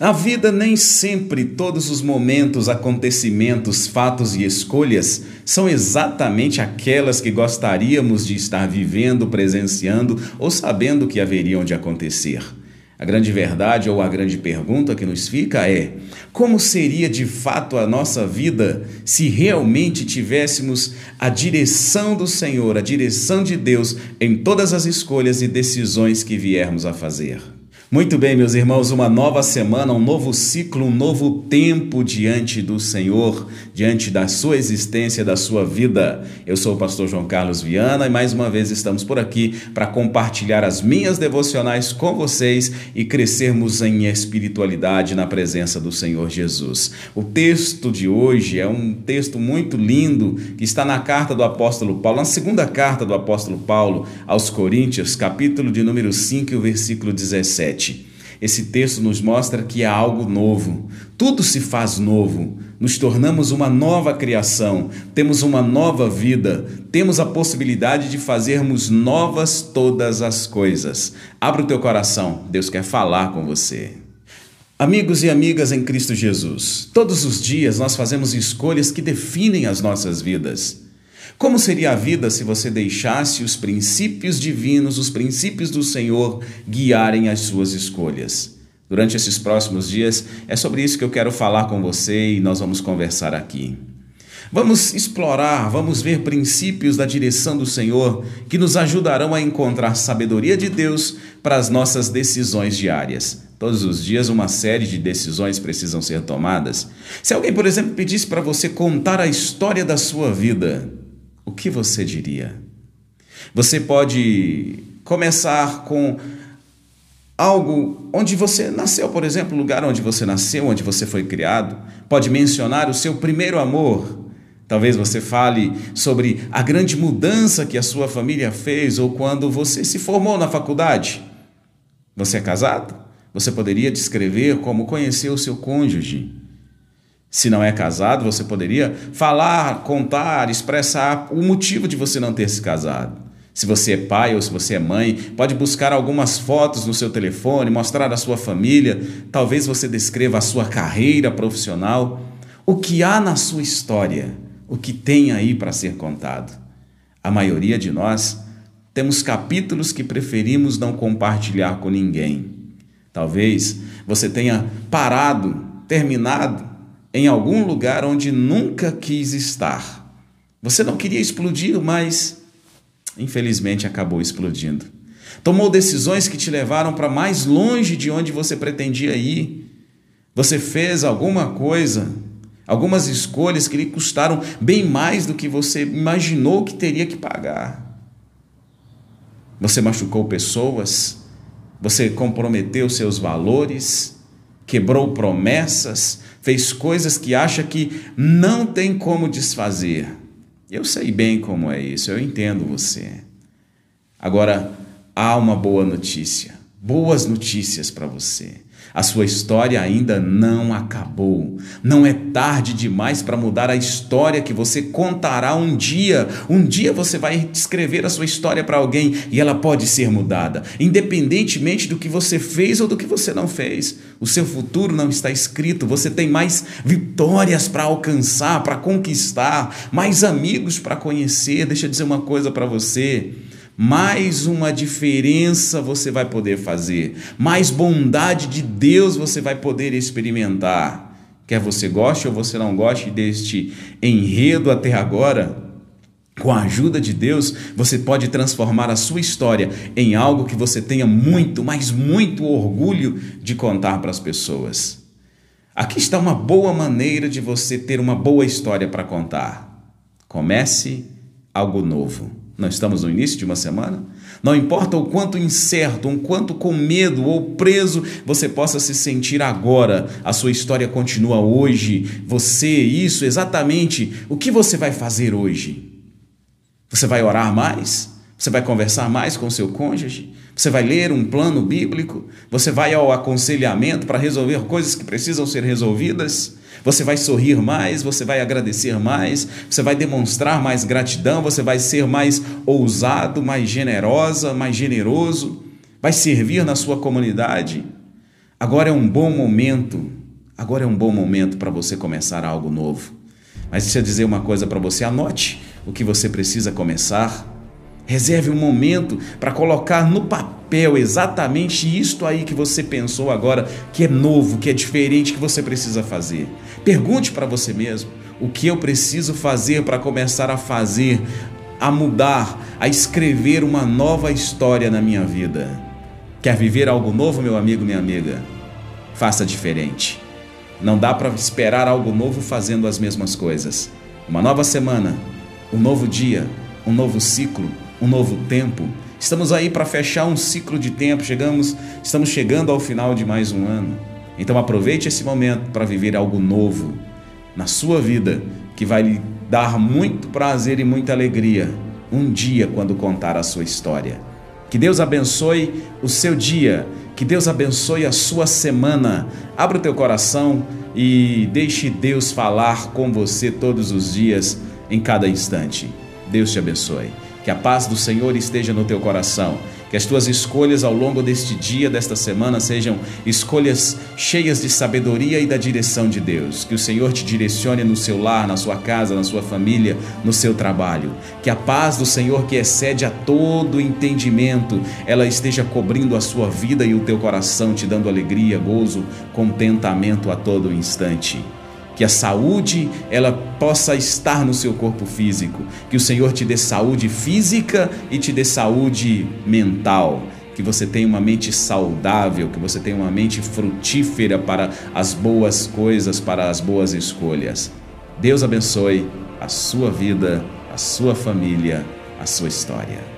A vida nem sempre todos os momentos, acontecimentos, fatos e escolhas são exatamente aquelas que gostaríamos de estar vivendo, presenciando ou sabendo que haveriam de acontecer. A grande verdade ou a grande pergunta que nos fica é: como seria de fato a nossa vida se realmente tivéssemos a direção do Senhor, a direção de Deus em todas as escolhas e decisões que viermos a fazer? Muito bem, meus irmãos, uma nova semana, um novo ciclo, um novo tempo diante do Senhor, diante da sua existência, da sua vida. Eu sou o pastor João Carlos Viana e mais uma vez estamos por aqui para compartilhar as minhas devocionais com vocês e crescermos em espiritualidade na presença do Senhor Jesus. O texto de hoje é um texto muito lindo que está na carta do apóstolo Paulo, na segunda carta do apóstolo Paulo aos Coríntios, capítulo de número 5, o versículo 17. 7. Esse texto nos mostra que há algo novo. Tudo se faz novo. Nos tornamos uma nova criação, temos uma nova vida, temos a possibilidade de fazermos novas todas as coisas. Abra o teu coração, Deus quer falar com você. Amigos e amigas em Cristo Jesus, todos os dias nós fazemos escolhas que definem as nossas vidas. Como seria a vida se você deixasse os princípios divinos, os princípios do Senhor guiarem as suas escolhas? Durante esses próximos dias, é sobre isso que eu quero falar com você e nós vamos conversar aqui. Vamos explorar, vamos ver princípios da direção do Senhor que nos ajudarão a encontrar sabedoria de Deus para as nossas decisões diárias. Todos os dias, uma série de decisões precisam ser tomadas. Se alguém, por exemplo, pedisse para você contar a história da sua vida, o que você diria? Você pode começar com algo onde você nasceu, por exemplo, o lugar onde você nasceu, onde você foi criado. Pode mencionar o seu primeiro amor. Talvez você fale sobre a grande mudança que a sua família fez ou quando você se formou na faculdade. Você é casado? Você poderia descrever como conheceu o seu cônjuge. Se não é casado, você poderia falar, contar, expressar o motivo de você não ter se casado. Se você é pai ou se você é mãe, pode buscar algumas fotos no seu telefone, mostrar a sua família, talvez você descreva a sua carreira profissional, o que há na sua história, o que tem aí para ser contado. A maioria de nós temos capítulos que preferimos não compartilhar com ninguém. Talvez você tenha parado, terminado em algum lugar onde nunca quis estar. Você não queria explodir, mas infelizmente acabou explodindo. Tomou decisões que te levaram para mais longe de onde você pretendia ir. Você fez alguma coisa, algumas escolhas que lhe custaram bem mais do que você imaginou que teria que pagar. Você machucou pessoas, você comprometeu seus valores, quebrou promessas, fez coisas que acha que não tem como desfazer. Eu sei bem como é isso, eu entendo você. Agora, há uma boa notícia, boas notícias para você. A sua história ainda não acabou. Não é tarde demais para mudar a história que você contará um dia. Um dia você vai escrever a sua história para alguém e ela pode ser mudada, independentemente do que você fez ou do que você não fez. O seu futuro não está escrito. Você tem mais vitórias para alcançar, para conquistar, mais amigos para conhecer. Deixa eu dizer uma coisa para você mais uma diferença você vai poder fazer, mais bondade de Deus você vai poder experimentar. Quer você goste ou você não goste deste enredo até agora, com a ajuda de Deus, você pode transformar a sua história em algo que você tenha muito, mas muito orgulho de contar para as pessoas. Aqui está uma boa maneira de você ter uma boa história para contar. Comece algo novo. Não estamos no início de uma semana? Não importa o quanto incerto, o quanto com medo ou preso você possa se sentir agora, a sua história continua hoje. Você, isso, exatamente. O que você vai fazer hoje? Você vai orar mais? Você vai conversar mais com seu cônjuge? Você vai ler um plano bíblico? Você vai ao aconselhamento para resolver coisas que precisam ser resolvidas? Você vai sorrir mais, você vai agradecer mais, você vai demonstrar mais gratidão, você vai ser mais ousado, mais generosa, mais generoso, vai servir na sua comunidade. Agora é um bom momento, agora é um bom momento para você começar algo novo. Mas deixa eu dizer uma coisa para você, anote o que você precisa começar. Reserve um momento para colocar no papel exatamente isto aí que você pensou agora, que é novo, que é diferente, que você precisa fazer. Pergunte para você mesmo: o que eu preciso fazer para começar a fazer, a mudar, a escrever uma nova história na minha vida? Quer viver algo novo, meu amigo, minha amiga? Faça diferente. Não dá para esperar algo novo fazendo as mesmas coisas. Uma nova semana, um novo dia, um novo ciclo um novo tempo. Estamos aí para fechar um ciclo de tempo, chegamos, estamos chegando ao final de mais um ano. Então aproveite esse momento para viver algo novo na sua vida que vai lhe dar muito prazer e muita alegria um dia quando contar a sua história. Que Deus abençoe o seu dia, que Deus abençoe a sua semana. Abra o teu coração e deixe Deus falar com você todos os dias, em cada instante. Deus te abençoe. Que a paz do Senhor esteja no teu coração. Que as tuas escolhas ao longo deste dia, desta semana, sejam escolhas cheias de sabedoria e da direção de Deus. Que o Senhor te direcione no seu lar, na sua casa, na sua família, no seu trabalho. Que a paz do Senhor, que excede a todo entendimento, ela esteja cobrindo a sua vida e o teu coração, te dando alegria, gozo, contentamento a todo instante que a saúde ela possa estar no seu corpo físico, que o Senhor te dê saúde física e te dê saúde mental, que você tenha uma mente saudável, que você tenha uma mente frutífera para as boas coisas, para as boas escolhas. Deus abençoe a sua vida, a sua família, a sua história.